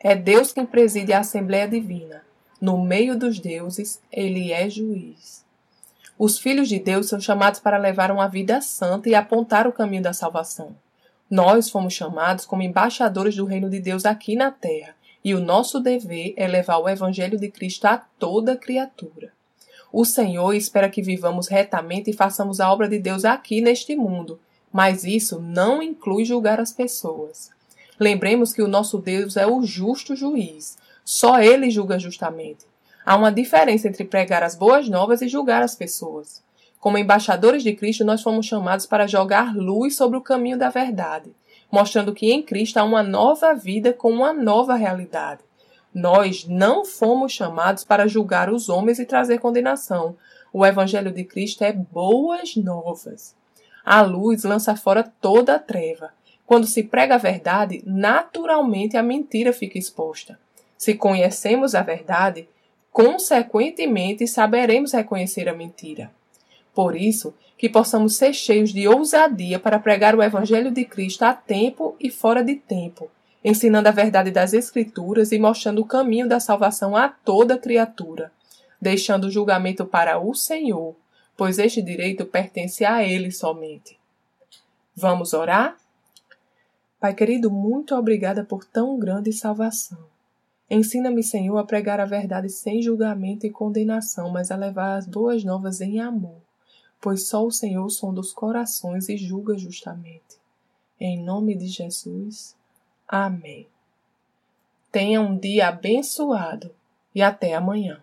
é Deus quem preside a Assembleia Divina. No meio dos deuses, ele é juiz. Os filhos de Deus são chamados para levar uma vida santa e apontar o caminho da salvação. Nós fomos chamados como embaixadores do reino de Deus aqui na terra, e o nosso dever é levar o evangelho de Cristo a toda criatura. O Senhor espera que vivamos retamente e façamos a obra de Deus aqui neste mundo, mas isso não inclui julgar as pessoas. Lembremos que o nosso Deus é o justo juiz. Só ele julga justamente. Há uma diferença entre pregar as boas novas e julgar as pessoas. Como embaixadores de Cristo, nós fomos chamados para jogar luz sobre o caminho da verdade, mostrando que em Cristo há uma nova vida com uma nova realidade. Nós não fomos chamados para julgar os homens e trazer condenação. O Evangelho de Cristo é boas novas. A luz lança fora toda a treva. Quando se prega a verdade, naturalmente a mentira fica exposta. Se conhecemos a verdade, consequentemente saberemos reconhecer a mentira. Por isso, que possamos ser cheios de ousadia para pregar o Evangelho de Cristo a tempo e fora de tempo, ensinando a verdade das Escrituras e mostrando o caminho da salvação a toda criatura, deixando o julgamento para o Senhor, pois este direito pertence a Ele somente. Vamos orar? Pai querido, muito obrigada por tão grande salvação. Ensina-me, Senhor, a pregar a verdade sem julgamento e condenação, mas a levar as boas novas em amor, pois só o Senhor sonda os corações e julga justamente. Em nome de Jesus. Amém. Tenha um dia abençoado e até amanhã.